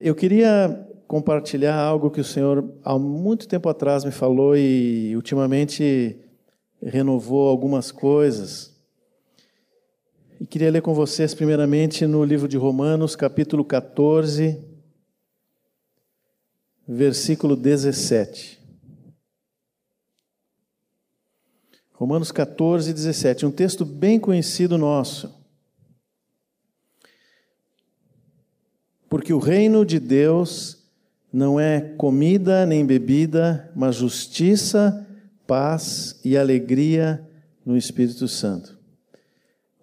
Eu queria compartilhar algo que o Senhor há muito tempo atrás me falou e ultimamente renovou algumas coisas. E queria ler com vocês, primeiramente, no livro de Romanos, capítulo 14, versículo 17. Romanos 14, 17, um texto bem conhecido nosso. Porque o reino de Deus não é comida nem bebida, mas justiça, paz e alegria no Espírito Santo.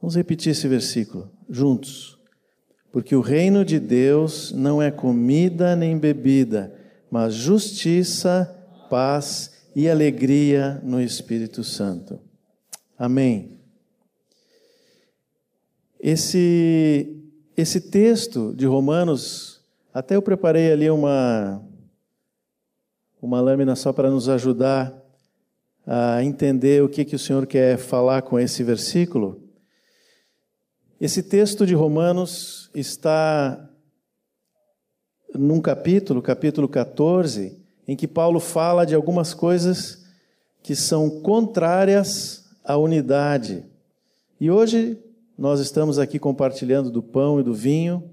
Vamos repetir esse versículo juntos. Porque o reino de Deus não é comida nem bebida, mas justiça, paz e alegria no Espírito Santo. Amém. Esse esse texto de Romanos, até eu preparei ali uma, uma lâmina só para nos ajudar a entender o que, que o Senhor quer falar com esse versículo. Esse texto de Romanos está num capítulo, capítulo 14, em que Paulo fala de algumas coisas que são contrárias à unidade. E hoje nós estamos aqui compartilhando do pão e do vinho.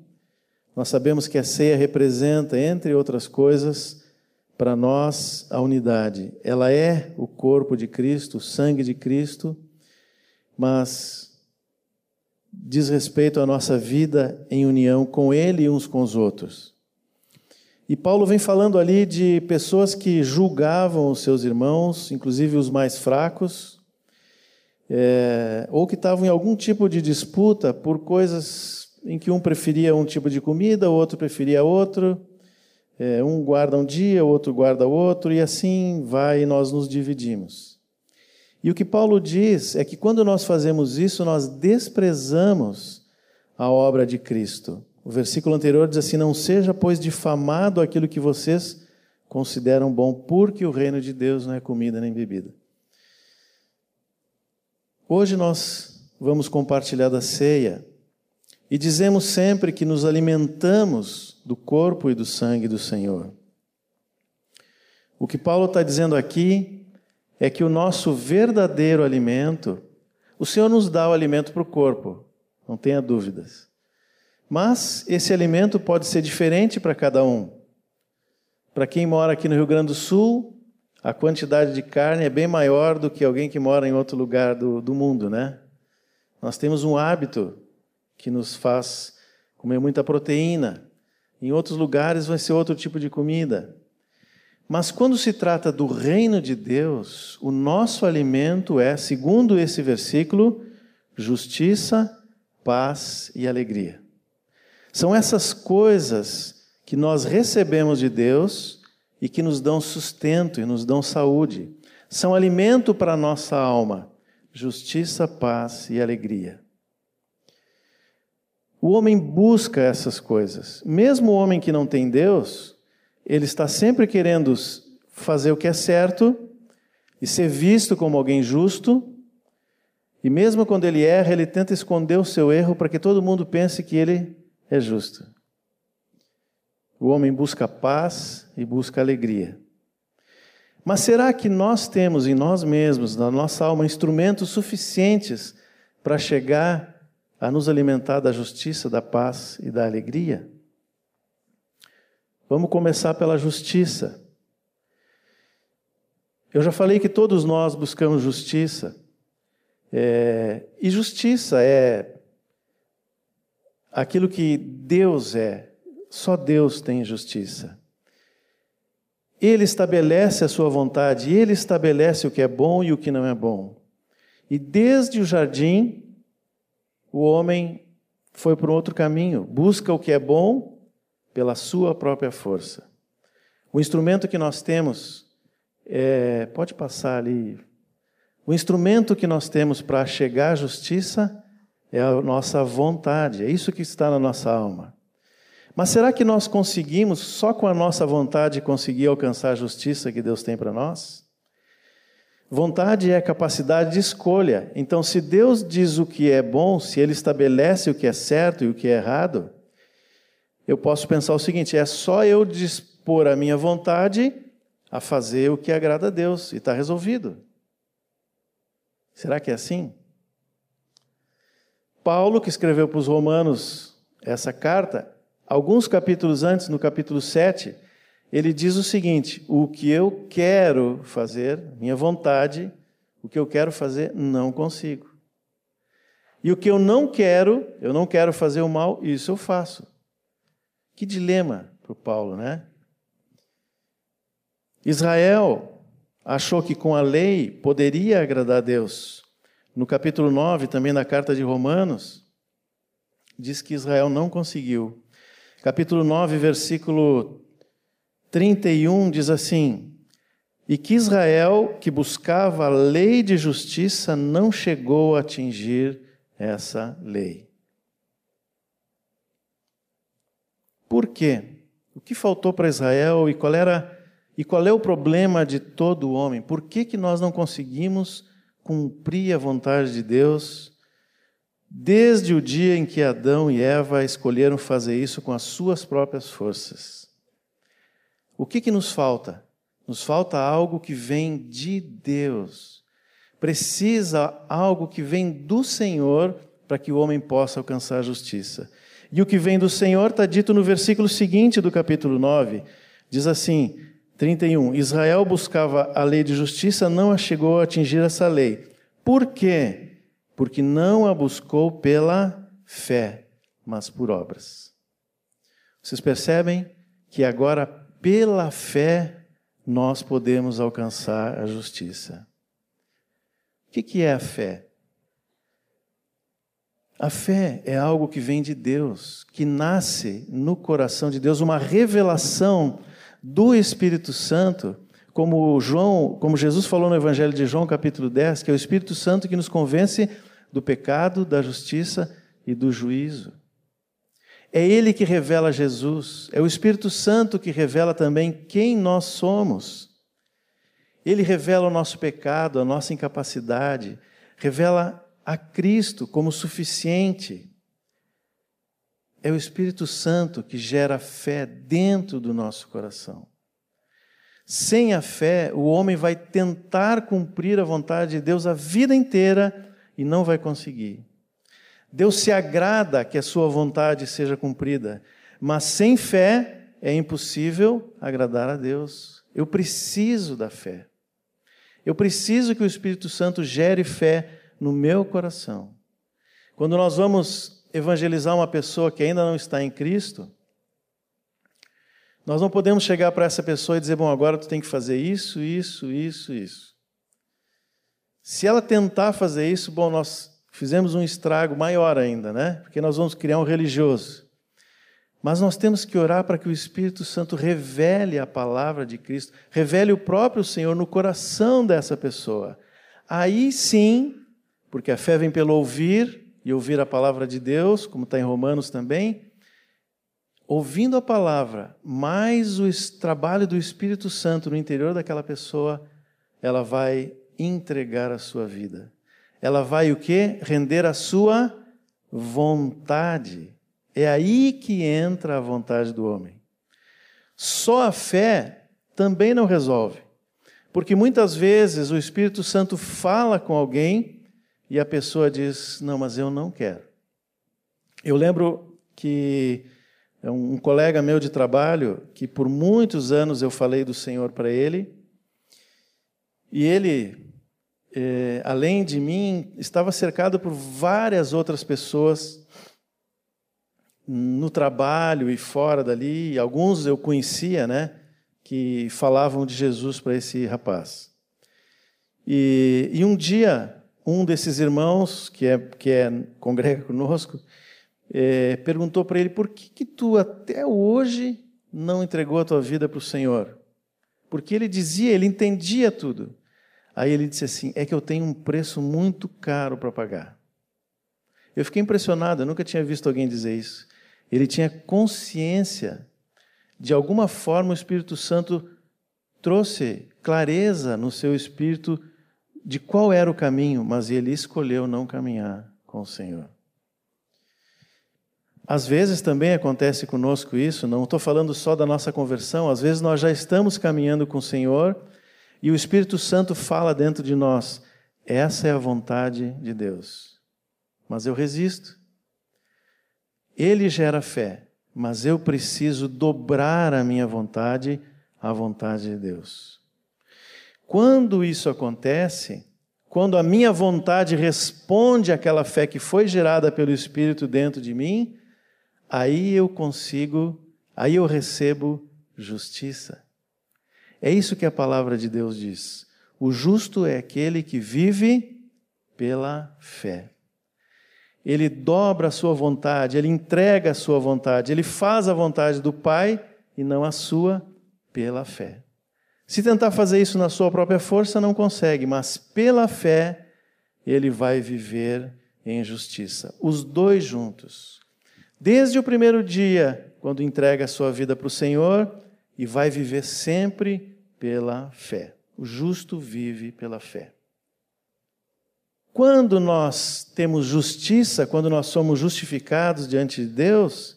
Nós sabemos que a ceia representa, entre outras coisas, para nós a unidade. Ela é o corpo de Cristo, o sangue de Cristo, mas diz respeito à nossa vida em união com Ele e uns com os outros. E Paulo vem falando ali de pessoas que julgavam os seus irmãos, inclusive os mais fracos, é, ou que estavam em algum tipo de disputa por coisas em que um preferia um tipo de comida, o outro preferia outro, é, um guarda um dia, o outro guarda outro, e assim vai e nós nos dividimos. E o que Paulo diz é que quando nós fazemos isso, nós desprezamos a obra de Cristo. O versículo anterior diz assim: Não seja, pois, difamado aquilo que vocês consideram bom, porque o reino de Deus não é comida nem bebida. Hoje nós vamos compartilhar da ceia e dizemos sempre que nos alimentamos do corpo e do sangue do Senhor. O que Paulo está dizendo aqui é que o nosso verdadeiro alimento, o Senhor nos dá o alimento para o corpo, não tenha dúvidas. Mas esse alimento pode ser diferente para cada um. Para quem mora aqui no Rio Grande do Sul, a quantidade de carne é bem maior do que alguém que mora em outro lugar do, do mundo, né? Nós temos um hábito que nos faz comer muita proteína. Em outros lugares vai ser outro tipo de comida. Mas quando se trata do reino de Deus, o nosso alimento é, segundo esse versículo, justiça, paz e alegria. São essas coisas que nós recebemos de Deus e que nos dão sustento e nos dão saúde. São alimento para a nossa alma, justiça, paz e alegria. O homem busca essas coisas. Mesmo o homem que não tem Deus, ele está sempre querendo fazer o que é certo e ser visto como alguém justo. E mesmo quando ele erra, ele tenta esconder o seu erro para que todo mundo pense que ele é justo. O homem busca paz e busca alegria. Mas será que nós temos em nós mesmos, na nossa alma, instrumentos suficientes para chegar a nos alimentar da justiça, da paz e da alegria? Vamos começar pela justiça. Eu já falei que todos nós buscamos justiça. É, e justiça é aquilo que Deus é, só Deus tem justiça. Ele estabelece a sua vontade, ele estabelece o que é bom e o que não é bom. E desde o jardim, o homem foi para um outro caminho, busca o que é bom pela sua própria força. O instrumento que nós temos, é, pode passar ali. O instrumento que nós temos para chegar à justiça é a nossa vontade, é isso que está na nossa alma. Mas será que nós conseguimos, só com a nossa vontade, conseguir alcançar a justiça que Deus tem para nós? Vontade é capacidade de escolha. Então, se Deus diz o que é bom, se Ele estabelece o que é certo e o que é errado, eu posso pensar o seguinte: é só eu dispor a minha vontade a fazer o que agrada a Deus e está resolvido. Será que é assim? Paulo, que escreveu para os Romanos essa carta, alguns capítulos antes, no capítulo 7, ele diz o seguinte: O que eu quero fazer, minha vontade, o que eu quero fazer, não consigo. E o que eu não quero, eu não quero fazer o mal, isso eu faço. Que dilema para o Paulo, né? Israel achou que com a lei poderia agradar a Deus. No capítulo 9, também na carta de Romanos, diz que Israel não conseguiu. Capítulo 9, versículo 31 diz assim: E que Israel, que buscava a lei de justiça, não chegou a atingir essa lei. Por quê? O que faltou para Israel e qual era e qual é o problema de todo homem? Por que, que nós não conseguimos cumprir a vontade de Deus desde o dia em que Adão e Eva escolheram fazer isso com as suas próprias forças? O que, que nos falta? Nos falta algo que vem de Deus. Precisa algo que vem do Senhor para que o homem possa alcançar a justiça. E o que vem do Senhor está dito no versículo seguinte do capítulo 9. Diz assim: 31. Israel buscava a lei de justiça, não a chegou a atingir essa lei. Por quê? Porque não a buscou pela fé, mas por obras. Vocês percebem que agora, pela fé, nós podemos alcançar a justiça. O que é a fé? A fé é algo que vem de Deus, que nasce no coração de Deus, uma revelação do Espírito Santo, como João, como Jesus falou no Evangelho de João, capítulo 10, que é o Espírito Santo que nos convence do pecado, da justiça e do juízo. É ele que revela Jesus, é o Espírito Santo que revela também quem nós somos. Ele revela o nosso pecado, a nossa incapacidade, revela a Cristo como suficiente. É o Espírito Santo que gera fé dentro do nosso coração. Sem a fé, o homem vai tentar cumprir a vontade de Deus a vida inteira e não vai conseguir. Deus se agrada que a sua vontade seja cumprida, mas sem fé é impossível agradar a Deus. Eu preciso da fé. Eu preciso que o Espírito Santo gere fé no meu coração. Quando nós vamos evangelizar uma pessoa que ainda não está em Cristo, nós não podemos chegar para essa pessoa e dizer, bom, agora tu tem que fazer isso, isso, isso, isso. Se ela tentar fazer isso, bom, nós fizemos um estrago maior ainda, né? Porque nós vamos criar um religioso. Mas nós temos que orar para que o Espírito Santo revele a palavra de Cristo, revele o próprio Senhor no coração dessa pessoa. Aí sim, porque a fé vem pelo ouvir e ouvir a palavra de Deus, como está em Romanos também, ouvindo a palavra, mais o trabalho do Espírito Santo no interior daquela pessoa, ela vai entregar a sua vida. Ela vai o quê? Render a sua vontade. É aí que entra a vontade do homem. Só a fé também não resolve. Porque muitas vezes o Espírito Santo fala com alguém e a pessoa diz: Não, mas eu não quero. Eu lembro que um colega meu de trabalho, que por muitos anos eu falei do Senhor para ele, e ele, é, além de mim, estava cercado por várias outras pessoas no trabalho e fora dali, alguns eu conhecia, né, que falavam de Jesus para esse rapaz. E, e um dia um desses irmãos, que é, que é congrega conosco, é, perguntou para ele: por que, que tu até hoje não entregou a tua vida para o Senhor? Porque ele dizia, ele entendia tudo. Aí ele disse assim: é que eu tenho um preço muito caro para pagar. Eu fiquei impressionado, eu nunca tinha visto alguém dizer isso. Ele tinha consciência, de alguma forma o Espírito Santo trouxe clareza no seu espírito de qual era o caminho, mas ele escolheu não caminhar com o Senhor. Às vezes também acontece conosco isso, não estou falando só da nossa conversão, às vezes nós já estamos caminhando com o Senhor e o Espírito Santo fala dentro de nós: essa é a vontade de Deus. Mas eu resisto. Ele gera fé, mas eu preciso dobrar a minha vontade à vontade de Deus. Quando isso acontece, quando a minha vontade responde àquela fé que foi gerada pelo Espírito dentro de mim, aí eu consigo, aí eu recebo justiça. É isso que a palavra de Deus diz. O justo é aquele que vive pela fé. Ele dobra a sua vontade, ele entrega a sua vontade, ele faz a vontade do Pai e não a sua pela fé. Se tentar fazer isso na sua própria força, não consegue, mas pela fé ele vai viver em justiça. Os dois juntos. Desde o primeiro dia, quando entrega a sua vida para o Senhor, e vai viver sempre pela fé. O justo vive pela fé. Quando nós temos justiça, quando nós somos justificados diante de Deus,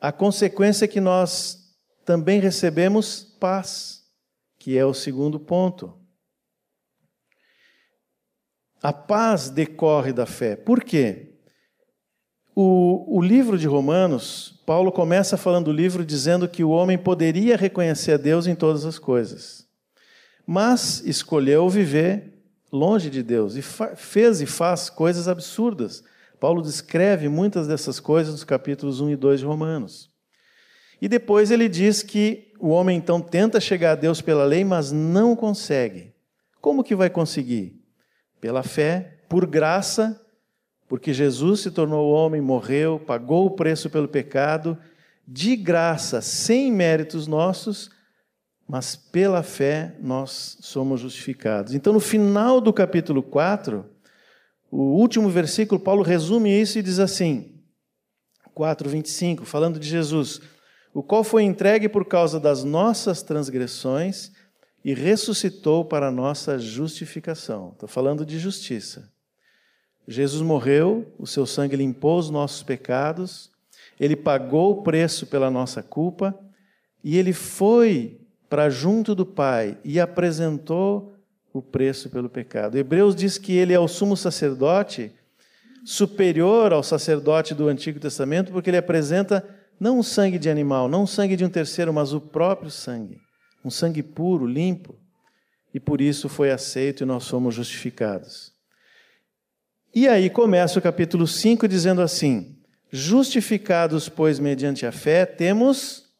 a consequência é que nós também recebemos paz, que é o segundo ponto. A paz decorre da fé. Por quê? O, o livro de Romanos, Paulo começa falando do livro dizendo que o homem poderia reconhecer a Deus em todas as coisas, mas escolheu viver longe de Deus e fez e faz coisas absurdas. Paulo descreve muitas dessas coisas nos capítulos 1 e 2 de Romanos. E depois ele diz que o homem então tenta chegar a Deus pela lei, mas não consegue. Como que vai conseguir? Pela fé, por graça, porque Jesus se tornou homem, morreu, pagou o preço pelo pecado, de graça, sem méritos nossos, mas pela fé nós somos justificados. Então, no final do capítulo 4, o último versículo, Paulo resume isso e diz assim, 4, 25, falando de Jesus o qual foi entregue por causa das nossas transgressões e ressuscitou para a nossa justificação. Estou falando de justiça. Jesus morreu, o seu sangue limpou os nossos pecados, ele pagou o preço pela nossa culpa e ele foi para junto do Pai e apresentou o preço pelo pecado. Hebreus diz que ele é o sumo sacerdote superior ao sacerdote do Antigo Testamento, porque ele apresenta não o sangue de animal, não o sangue de um terceiro, mas o próprio sangue. Um sangue puro, limpo. E por isso foi aceito e nós somos justificados. E aí começa o capítulo 5 dizendo assim: Justificados, pois, mediante a fé, temos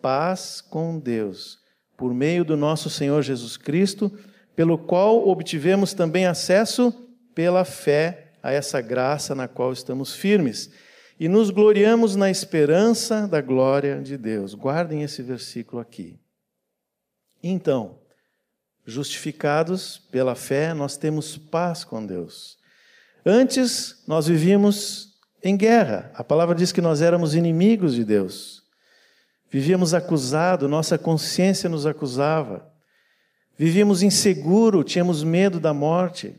paz com Deus, por meio do nosso Senhor Jesus Cristo, pelo qual obtivemos também acesso pela fé a essa graça na qual estamos firmes e nos gloriamos na esperança da glória de Deus. Guardem esse versículo aqui. Então, justificados pela fé, nós temos paz com Deus. Antes, nós vivíamos em guerra. A palavra diz que nós éramos inimigos de Deus. Vivíamos acusados, nossa consciência nos acusava. Vivíamos inseguro, tínhamos medo da morte.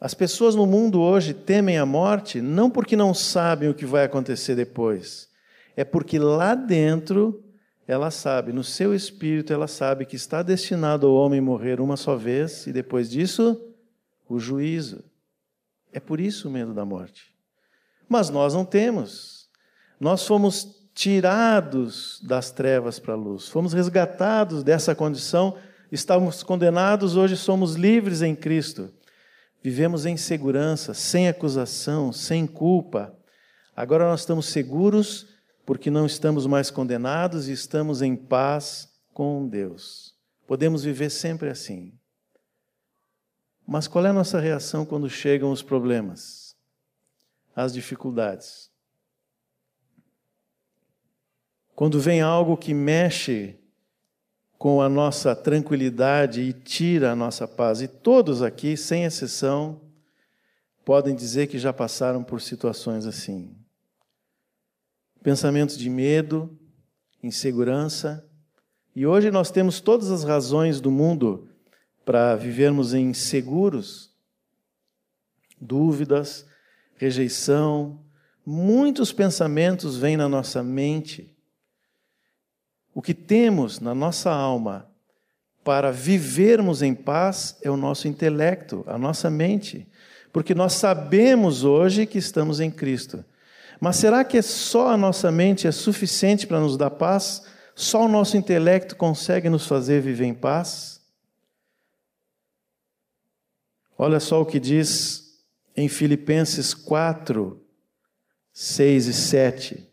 As pessoas no mundo hoje temem a morte não porque não sabem o que vai acontecer depois, é porque lá dentro ela sabe, no seu espírito ela sabe que está destinado ao homem morrer uma só vez e depois disso o juízo. É por isso o medo da morte. Mas nós não temos. Nós fomos tirados das trevas para a luz, fomos resgatados dessa condição, estávamos condenados, hoje somos livres em Cristo. Vivemos em segurança, sem acusação, sem culpa. Agora nós estamos seguros porque não estamos mais condenados e estamos em paz com Deus. Podemos viver sempre assim. Mas qual é a nossa reação quando chegam os problemas, as dificuldades? Quando vem algo que mexe com a nossa tranquilidade e tira a nossa paz. E todos aqui, sem exceção, podem dizer que já passaram por situações assim. Pensamentos de medo, insegurança. E hoje nós temos todas as razões do mundo para vivermos inseguros, dúvidas, rejeição, muitos pensamentos vêm na nossa mente. O que temos na nossa alma para vivermos em paz é o nosso intelecto, a nossa mente, porque nós sabemos hoje que estamos em Cristo. Mas será que é só a nossa mente é suficiente para nos dar paz? Só o nosso intelecto consegue nos fazer viver em paz? Olha só o que diz em Filipenses 4, 6 e 7.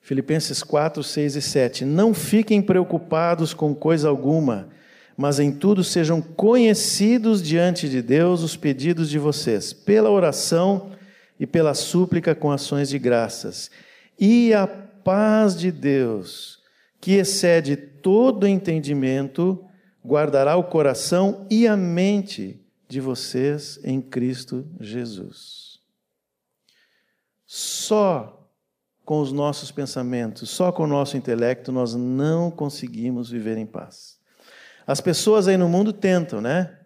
Filipenses 4, 6 e 7. Não fiquem preocupados com coisa alguma, mas em tudo sejam conhecidos diante de Deus os pedidos de vocês, pela oração e pela súplica com ações de graças. E a paz de Deus, que excede todo entendimento, guardará o coração e a mente de vocês em Cristo Jesus. Só com os nossos pensamentos, só com o nosso intelecto, nós não conseguimos viver em paz. As pessoas aí no mundo tentam, né?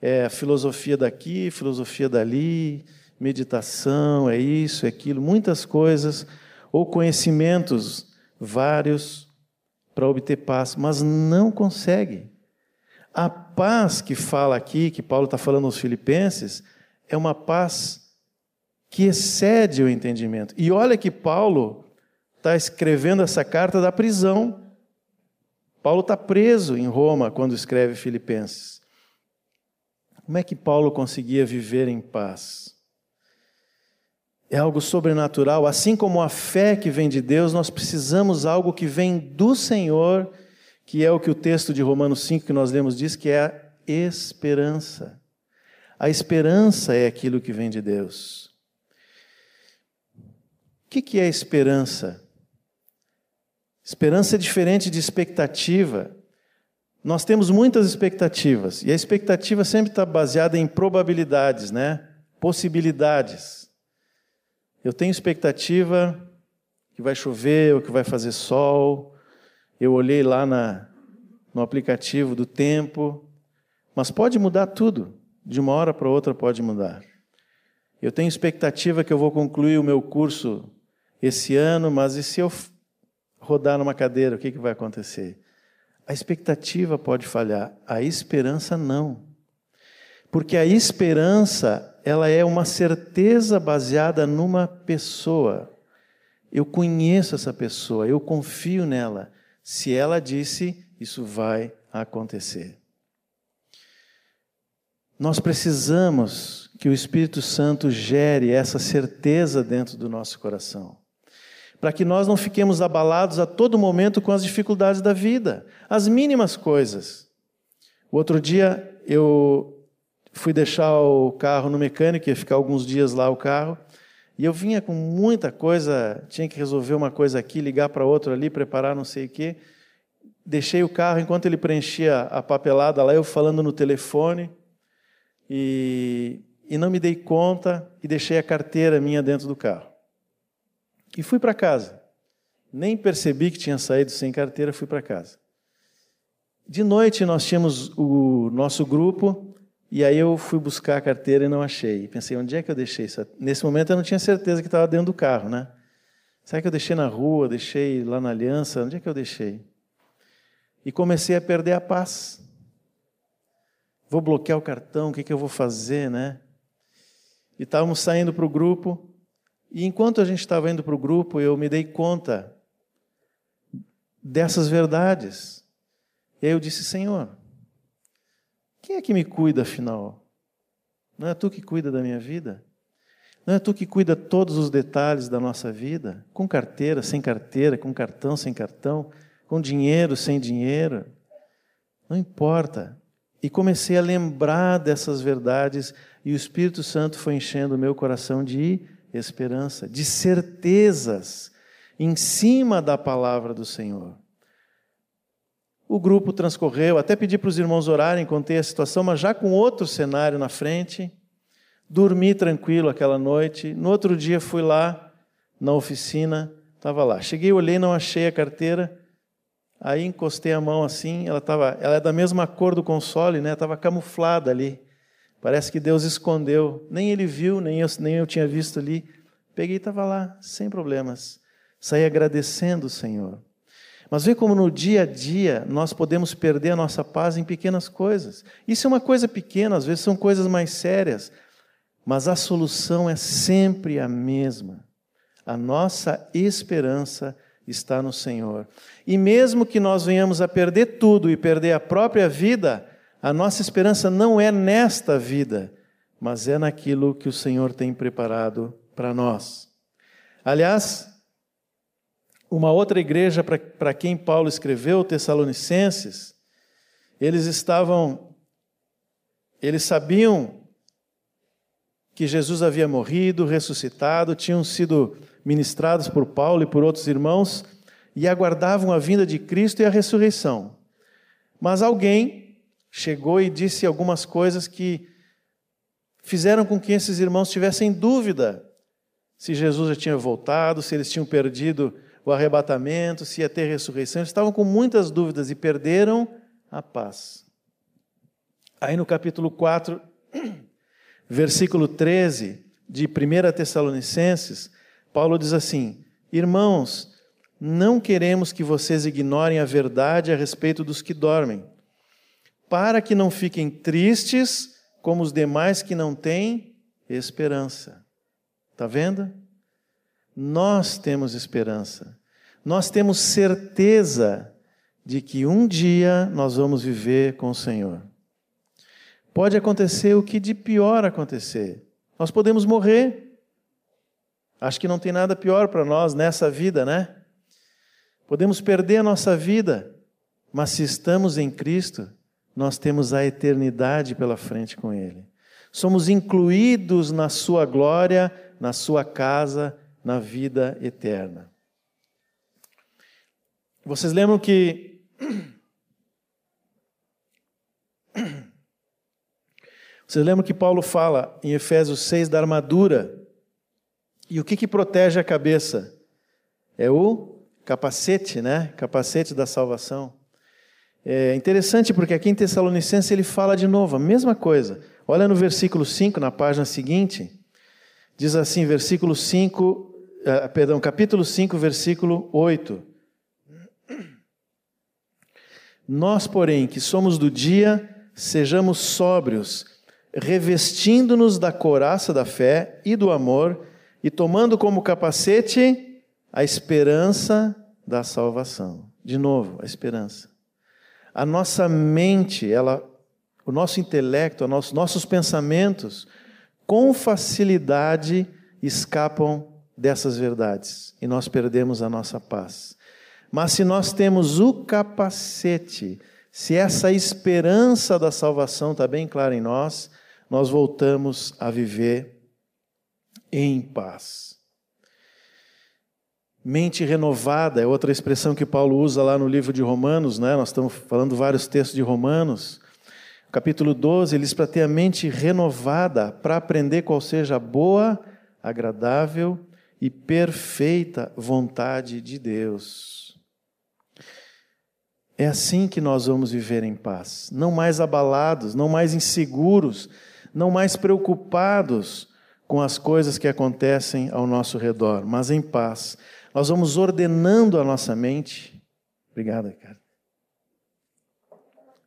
É filosofia daqui, filosofia dali, meditação, é isso, é aquilo, muitas coisas, ou conhecimentos vários para obter paz, mas não consegue. A paz que fala aqui, que Paulo está falando aos Filipenses, é uma paz que excede o entendimento. E olha que Paulo está escrevendo essa carta da prisão. Paulo está preso em Roma quando escreve Filipenses. Como é que Paulo conseguia viver em paz? É algo sobrenatural. Assim como a fé que vem de Deus, nós precisamos algo que vem do Senhor, que é o que o texto de Romanos 5 que nós lemos diz, que é a esperança. A esperança é aquilo que vem de Deus. O que é esperança? Esperança é diferente de expectativa. Nós temos muitas expectativas, e a expectativa sempre está baseada em probabilidades, né? possibilidades. Eu tenho expectativa que vai chover ou que vai fazer sol. Eu olhei lá na, no aplicativo do tempo, mas pode mudar tudo. De uma hora para outra pode mudar. Eu tenho expectativa que eu vou concluir o meu curso esse ano, mas e se eu rodar numa cadeira, o que, que vai acontecer? A expectativa pode falhar, a esperança não. Porque a esperança, ela é uma certeza baseada numa pessoa. Eu conheço essa pessoa, eu confio nela. Se ela disse, isso vai acontecer. Nós precisamos que o Espírito Santo gere essa certeza dentro do nosso coração para que nós não fiquemos abalados a todo momento com as dificuldades da vida, as mínimas coisas. O outro dia eu fui deixar o carro no mecânico, ia ficar alguns dias lá o carro, e eu vinha com muita coisa, tinha que resolver uma coisa aqui, ligar para outra ali, preparar não sei o quê. Deixei o carro enquanto ele preenchia a papelada lá, eu falando no telefone, e, e não me dei conta e deixei a carteira minha dentro do carro. E fui para casa. Nem percebi que tinha saído sem carteira, fui para casa. De noite nós tínhamos o nosso grupo e aí eu fui buscar a carteira e não achei. Pensei, onde é que eu deixei isso? Nesse momento eu não tinha certeza que estava dentro do carro, né? Será que eu deixei na rua, deixei lá na aliança? Onde é que eu deixei? E comecei a perder a paz. Vou bloquear o cartão, o que, que eu vou fazer, né? E estávamos saindo para o grupo e enquanto a gente estava indo para o grupo, eu me dei conta dessas verdades. E aí eu disse: Senhor, quem é que me cuida afinal? Não é tu que cuida da minha vida? Não é tu que cuida todos os detalhes da nossa vida? Com carteira, sem carteira, com cartão, sem cartão, com dinheiro, sem dinheiro? Não importa. E comecei a lembrar dessas verdades, e o Espírito Santo foi enchendo o meu coração de esperança, de certezas em cima da palavra do Senhor. O grupo transcorreu, até pedi para os irmãos orarem, contei a situação, mas já com outro cenário na frente. Dormi tranquilo aquela noite. No outro dia fui lá na oficina, estava lá. Cheguei, olhei, não achei a carteira. Aí encostei a mão assim, ela estava, ela é da mesma cor do console, né? Estava camuflada ali. Parece que Deus escondeu. Nem ele viu, nem eu, nem eu tinha visto ali. Peguei e estava lá, sem problemas. Saí agradecendo o Senhor. Mas vê como no dia a dia nós podemos perder a nossa paz em pequenas coisas. Isso é uma coisa pequena, às vezes são coisas mais sérias. Mas a solução é sempre a mesma. A nossa esperança está no Senhor. E mesmo que nós venhamos a perder tudo e perder a própria vida, a nossa esperança não é nesta vida, mas é naquilo que o Senhor tem preparado para nós. Aliás, uma outra igreja para quem Paulo escreveu, Tessalonicenses, eles estavam, eles sabiam que Jesus havia morrido, ressuscitado, tinham sido ministrados por Paulo e por outros irmãos e aguardavam a vinda de Cristo e a ressurreição. Mas alguém chegou e disse algumas coisas que fizeram com que esses irmãos tivessem dúvida se Jesus já tinha voltado, se eles tinham perdido o arrebatamento, se ia ter ressurreição. Eles estavam com muitas dúvidas e perderam a paz. Aí no capítulo 4, versículo 13 de 1 Tessalonicenses, Paulo diz assim: Irmãos, não queremos que vocês ignorem a verdade a respeito dos que dormem para que não fiquem tristes como os demais que não têm esperança. Está vendo? Nós temos esperança. Nós temos certeza de que um dia nós vamos viver com o Senhor. Pode acontecer o que de pior acontecer. Nós podemos morrer. Acho que não tem nada pior para nós nessa vida, né? Podemos perder a nossa vida, mas se estamos em Cristo, nós temos a eternidade pela frente com Ele. Somos incluídos na Sua glória, na Sua casa, na vida eterna. Vocês lembram que. Vocês lembram que Paulo fala em Efésios 6 da armadura? E o que, que protege a cabeça? É o capacete, né? Capacete da salvação. É interessante porque aqui em Tessalonicense ele fala de novo a mesma coisa. Olha no versículo 5, na página seguinte. Diz assim, versículo 5, eh, perdão, capítulo 5, versículo 8. Nós, porém, que somos do dia, sejamos sóbrios, revestindo-nos da couraça da fé e do amor, e tomando como capacete a esperança da salvação. De novo, a esperança a nossa mente, ela, o nosso intelecto, os nossos pensamentos, com facilidade escapam dessas verdades e nós perdemos a nossa paz. Mas se nós temos o capacete, se essa esperança da salvação está bem clara em nós, nós voltamos a viver em paz. Mente renovada é outra expressão que Paulo usa lá no livro de Romanos, né? nós estamos falando vários textos de Romanos. Capítulo 12, ele diz para ter a mente renovada, para aprender qual seja a boa, agradável e perfeita vontade de Deus. É assim que nós vamos viver em paz, não mais abalados, não mais inseguros, não mais preocupados com as coisas que acontecem ao nosso redor, mas em paz nós vamos ordenando a nossa mente. Obrigado, Ricardo.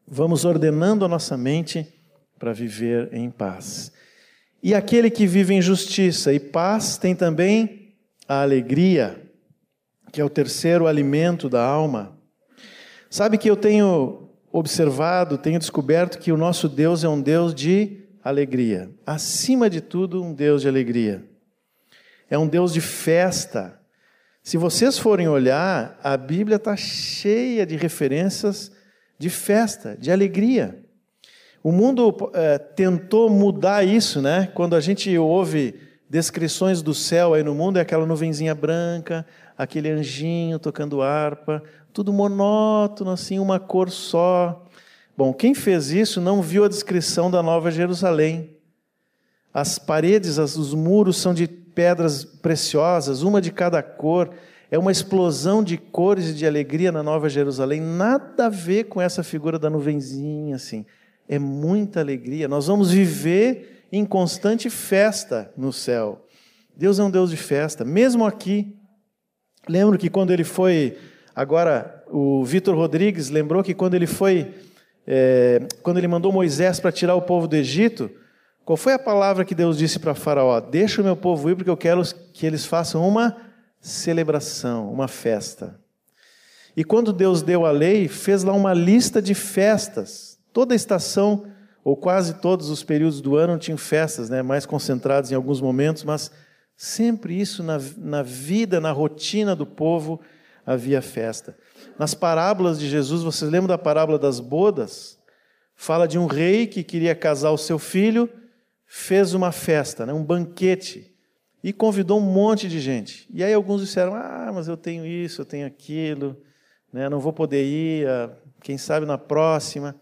Vamos ordenando a nossa mente para viver em paz. E aquele que vive em justiça e paz tem também a alegria, que é o terceiro alimento da alma. Sabe que eu tenho observado, tenho descoberto que o nosso Deus é um Deus de alegria. Acima de tudo, um Deus de alegria. É um Deus de festa. Se vocês forem olhar, a Bíblia está cheia de referências de festa, de alegria. O mundo é, tentou mudar isso, né? Quando a gente ouve descrições do céu aí no mundo, é aquela nuvenzinha branca, aquele anjinho tocando harpa, tudo monótono, assim, uma cor só. Bom, quem fez isso não viu a descrição da Nova Jerusalém. As paredes, os muros são de pedras preciosas, uma de cada cor. É uma explosão de cores e de alegria na Nova Jerusalém, nada a ver com essa figura da nuvenzinha assim. é muita alegria. Nós vamos viver em constante festa no céu. Deus é um Deus de festa, mesmo aqui. Lembro que quando ele foi, agora o Vitor Rodrigues lembrou que quando ele foi, é, quando ele mandou Moisés para tirar o povo do Egito, qual foi a palavra que Deus disse para Faraó? Deixa o meu povo ir porque eu quero que eles façam uma celebração, uma festa. E quando Deus deu a lei, fez lá uma lista de festas. Toda estação, ou quase todos os períodos do ano, tinham festas, né, mais concentradas em alguns momentos, mas sempre isso na, na vida, na rotina do povo, havia festa. Nas parábolas de Jesus, vocês lembram da parábola das bodas? Fala de um rei que queria casar o seu filho, fez uma festa, né, um banquete, e convidou um monte de gente. E aí alguns disseram: Ah, mas eu tenho isso, eu tenho aquilo né? não vou poder ir, quem sabe na próxima.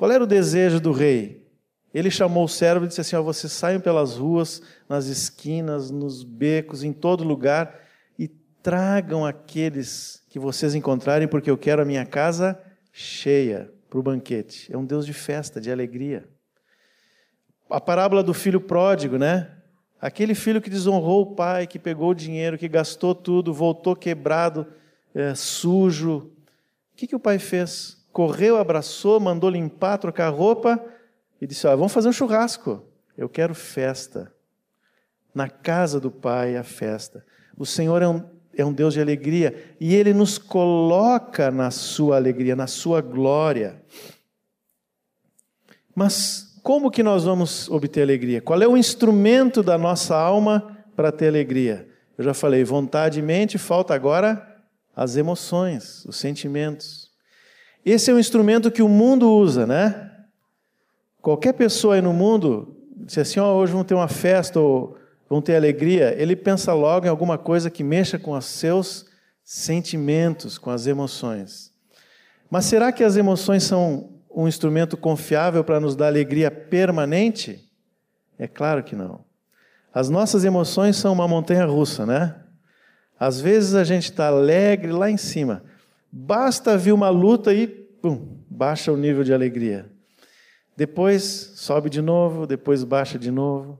Qual era o desejo do rei? Ele chamou o servo e disse assim: ó, vocês saiam pelas ruas, nas esquinas, nos becos, em todo lugar e tragam aqueles que vocês encontrarem, porque eu quero a minha casa cheia para o banquete. É um Deus de festa, de alegria. A parábola do filho pródigo, né? Aquele filho que desonrou o pai, que pegou o dinheiro, que gastou tudo, voltou quebrado, é, sujo. O que, que o pai fez? Correu, abraçou, mandou limpar, trocar roupa e disse: ah, Vamos fazer um churrasco. Eu quero festa. Na casa do pai, a festa. O Senhor é um, é um Deus de alegria e ele nos coloca na sua alegria, na sua glória. Mas como que nós vamos obter alegria? Qual é o instrumento da nossa alma para ter alegria? Eu já falei, vontade e mente, falta agora as emoções, os sentimentos. Esse é um instrumento que o mundo usa, né? Qualquer pessoa aí no mundo, se assim, oh, hoje vão ter uma festa ou vão ter alegria, ele pensa logo em alguma coisa que mexa com os seus sentimentos, com as emoções. Mas será que as emoções são um instrumento confiável para nos dar alegria permanente? É claro que não. As nossas emoções são uma montanha russa, né? Às vezes a gente está alegre lá em cima. Basta vir uma luta e pum, baixa o nível de alegria. Depois sobe de novo, depois baixa de novo.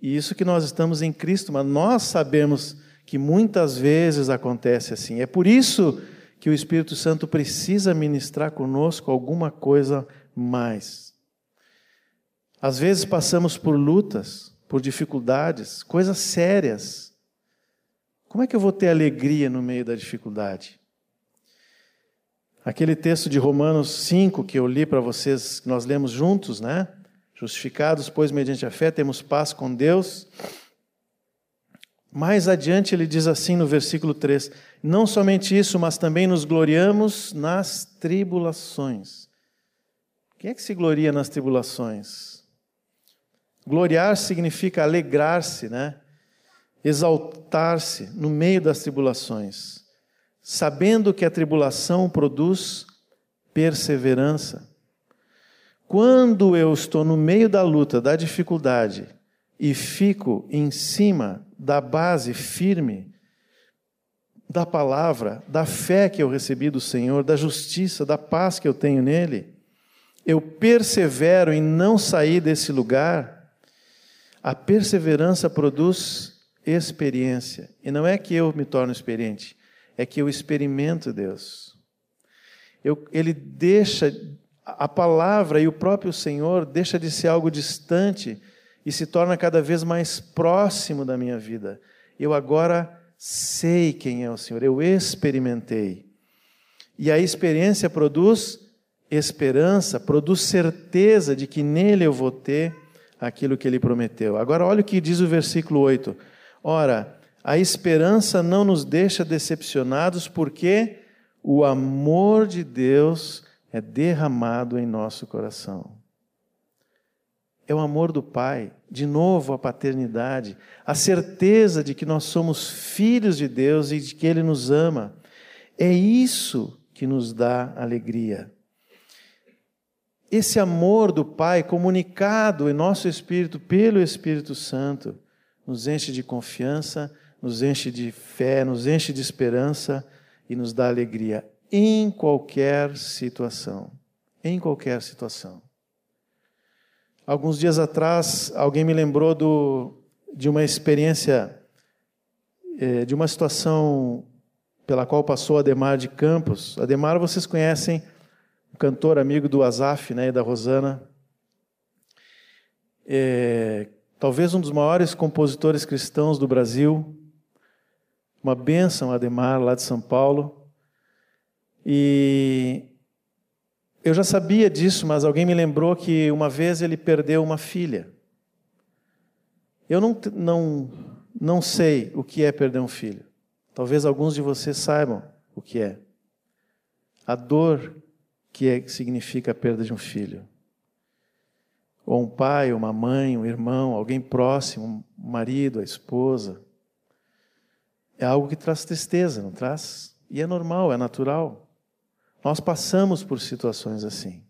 E isso que nós estamos em Cristo, mas nós sabemos que muitas vezes acontece assim. É por isso que o Espírito Santo precisa ministrar conosco alguma coisa mais. Às vezes passamos por lutas, por dificuldades, coisas sérias. Como é que eu vou ter alegria no meio da dificuldade? Aquele texto de Romanos 5 que eu li para vocês, que nós lemos juntos, né? Justificados, pois, mediante a fé, temos paz com Deus. Mais adiante ele diz assim no versículo 3: Não somente isso, mas também nos gloriamos nas tribulações. Quem é que se gloria nas tribulações? Gloriar significa alegrar-se, né? exaltar-se no meio das tribulações, sabendo que a tribulação produz perseverança. Quando eu estou no meio da luta, da dificuldade, e fico em cima da base firme da palavra, da fé que eu recebi do Senhor, da justiça, da paz que eu tenho nele, eu persevero em não sair desse lugar, a perseverança produz experiência. E não é que eu me torno experiente, é que eu experimento Deus. Eu, ele deixa, a palavra e o próprio Senhor deixa de ser algo distante e se torna cada vez mais próximo da minha vida. Eu agora sei quem é o Senhor, eu experimentei. E a experiência produz esperança, produz certeza de que nele eu vou ter aquilo que ele prometeu. Agora, olha o que diz o versículo 8: Ora, a esperança não nos deixa decepcionados porque o amor de Deus é derramado em nosso coração. É o amor do Pai, de novo a paternidade, a certeza de que nós somos filhos de Deus e de que Ele nos ama. É isso que nos dá alegria. Esse amor do Pai comunicado em nosso espírito pelo Espírito Santo nos enche de confiança, nos enche de fé, nos enche de esperança e nos dá alegria em qualquer situação. Em qualquer situação. Alguns dias atrás, alguém me lembrou do, de uma experiência, é, de uma situação pela qual passou Ademar de Campos. Ademar, vocês conhecem, cantor amigo do Azaf né, e da Rosana. É, talvez um dos maiores compositores cristãos do Brasil. Uma bênção, Ademar, lá de São Paulo. E eu já sabia disso, mas alguém me lembrou que uma vez ele perdeu uma filha. Eu não, não, não sei o que é perder um filho. Talvez alguns de vocês saibam o que é. A dor que, é, que significa a perda de um filho. Ou um pai, uma mãe, um irmão, alguém próximo, um marido, a esposa. É algo que traz tristeza, não traz? E é normal, é natural. Nós passamos por situações assim.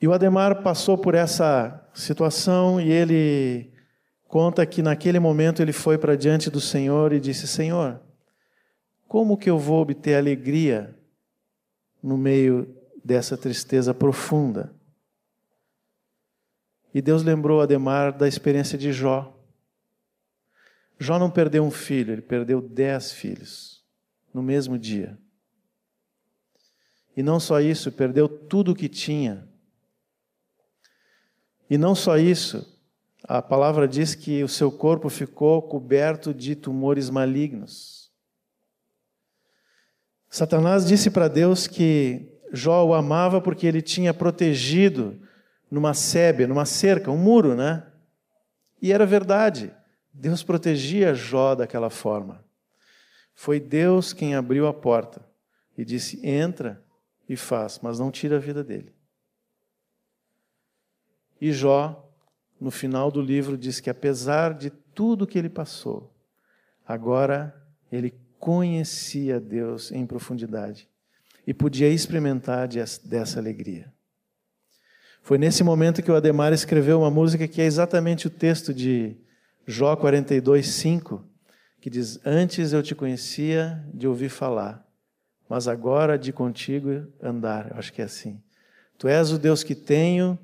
E o Ademar passou por essa situação e ele conta que naquele momento ele foi para diante do Senhor e disse: Senhor, como que eu vou obter alegria no meio dessa tristeza profunda? E Deus lembrou Ademar da experiência de Jó. Jó não perdeu um filho, ele perdeu dez filhos no mesmo dia. E não só isso, perdeu tudo o que tinha. E não só isso, a palavra diz que o seu corpo ficou coberto de tumores malignos. Satanás disse para Deus que Jó o amava porque ele tinha protegido numa sebe, numa cerca, um muro, né? E era verdade. Deus protegia Jó daquela forma. Foi Deus quem abriu a porta e disse: Entra e faz, mas não tira a vida dele. E Jó, no final do livro, diz que apesar de tudo que ele passou, agora ele conhecia Deus em profundidade e podia experimentar dessa alegria. Foi nesse momento que o Ademar escreveu uma música que é exatamente o texto de Jó 42, 5, que diz: Antes eu te conhecia de ouvir falar, mas agora de contigo andar. Eu acho que é assim. Tu és o Deus que tenho,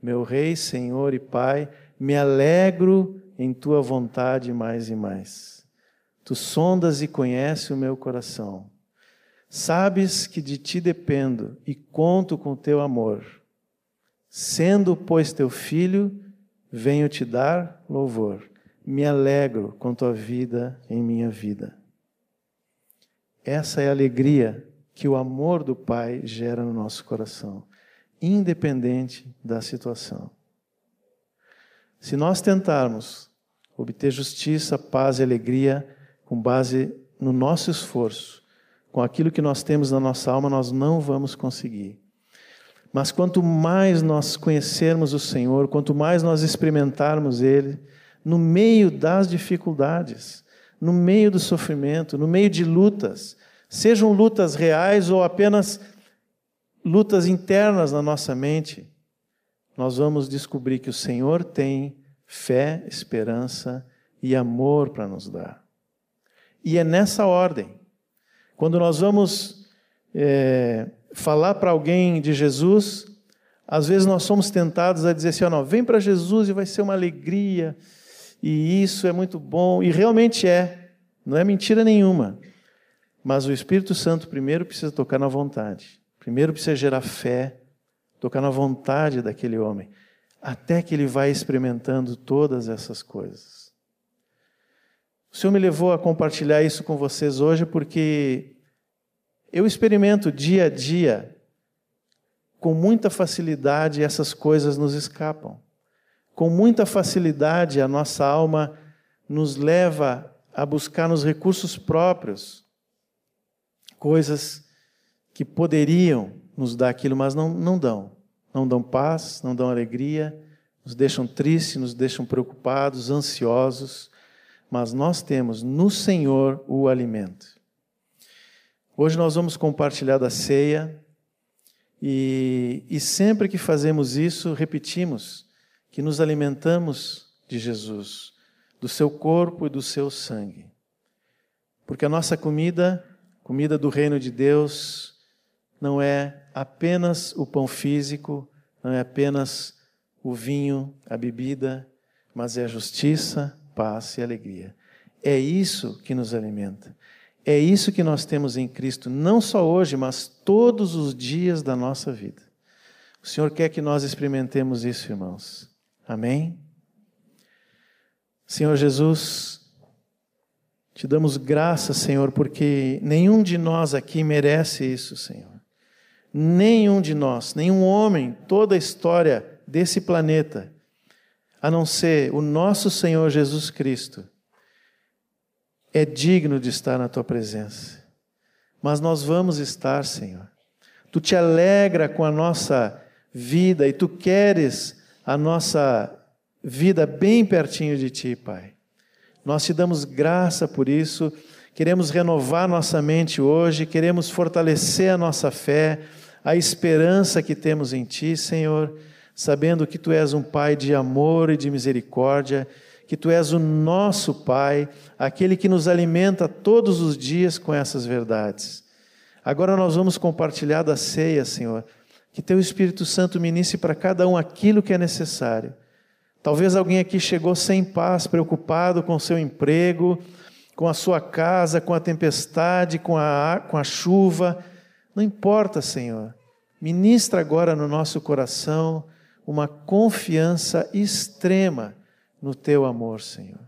meu Rei, Senhor e Pai, me alegro em tua vontade mais e mais. Tu sondas e conheces o meu coração. Sabes que de ti dependo e conto com teu amor. Sendo, pois, teu filho, venho te dar louvor. Me alegro com tua vida em minha vida. Essa é a alegria que o amor do Pai gera no nosso coração, independente da situação. Se nós tentarmos obter justiça, paz e alegria com base no nosso esforço, com aquilo que nós temos na nossa alma, nós não vamos conseguir. Mas quanto mais nós conhecermos o Senhor, quanto mais nós experimentarmos Ele, no meio das dificuldades, no meio do sofrimento, no meio de lutas, sejam lutas reais ou apenas lutas internas na nossa mente, nós vamos descobrir que o Senhor tem fé, esperança e amor para nos dar. E é nessa ordem. Quando nós vamos é, falar para alguém de Jesus, às vezes nós somos tentados a dizer assim: oh, não, vem para Jesus e vai ser uma alegria e isso é muito bom, e realmente é, não é mentira nenhuma. Mas o Espírito Santo primeiro precisa tocar na vontade, primeiro precisa gerar fé, tocar na vontade daquele homem, até que ele vai experimentando todas essas coisas. O Senhor me levou a compartilhar isso com vocês hoje porque eu experimento dia a dia, com muita facilidade, essas coisas nos escapam com muita facilidade a nossa alma nos leva a buscar nos recursos próprios coisas que poderiam nos dar aquilo, mas não, não dão. Não dão paz, não dão alegria, nos deixam tristes, nos deixam preocupados, ansiosos, mas nós temos no Senhor o alimento. Hoje nós vamos compartilhar da ceia e, e sempre que fazemos isso, repetimos que nos alimentamos de Jesus, do seu corpo e do seu sangue. Porque a nossa comida, comida do reino de Deus, não é apenas o pão físico, não é apenas o vinho, a bebida, mas é a justiça, paz e alegria. É isso que nos alimenta. É isso que nós temos em Cristo, não só hoje, mas todos os dias da nossa vida. O Senhor quer que nós experimentemos isso, irmãos. Amém? Senhor Jesus, te damos graças, Senhor, porque nenhum de nós aqui merece isso, Senhor. Nenhum de nós, nenhum homem, toda a história desse planeta, a não ser o nosso Senhor Jesus Cristo, é digno de estar na tua presença. Mas nós vamos estar, Senhor. Tu te alegra com a nossa vida e tu queres a nossa vida bem pertinho de ti, Pai. Nós te damos graça por isso, queremos renovar nossa mente hoje, queremos fortalecer a nossa fé, a esperança que temos em ti, Senhor, sabendo que tu és um Pai de amor e de misericórdia que tu és o nosso Pai, aquele que nos alimenta todos os dias com essas verdades. Agora nós vamos compartilhar da ceia, Senhor. Que teu Espírito Santo ministre para cada um aquilo que é necessário. Talvez alguém aqui chegou sem paz, preocupado com seu emprego, com a sua casa, com a tempestade, com a, com a chuva. Não importa, Senhor. Ministra agora no nosso coração uma confiança extrema no teu amor, Senhor.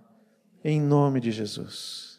Em nome de Jesus.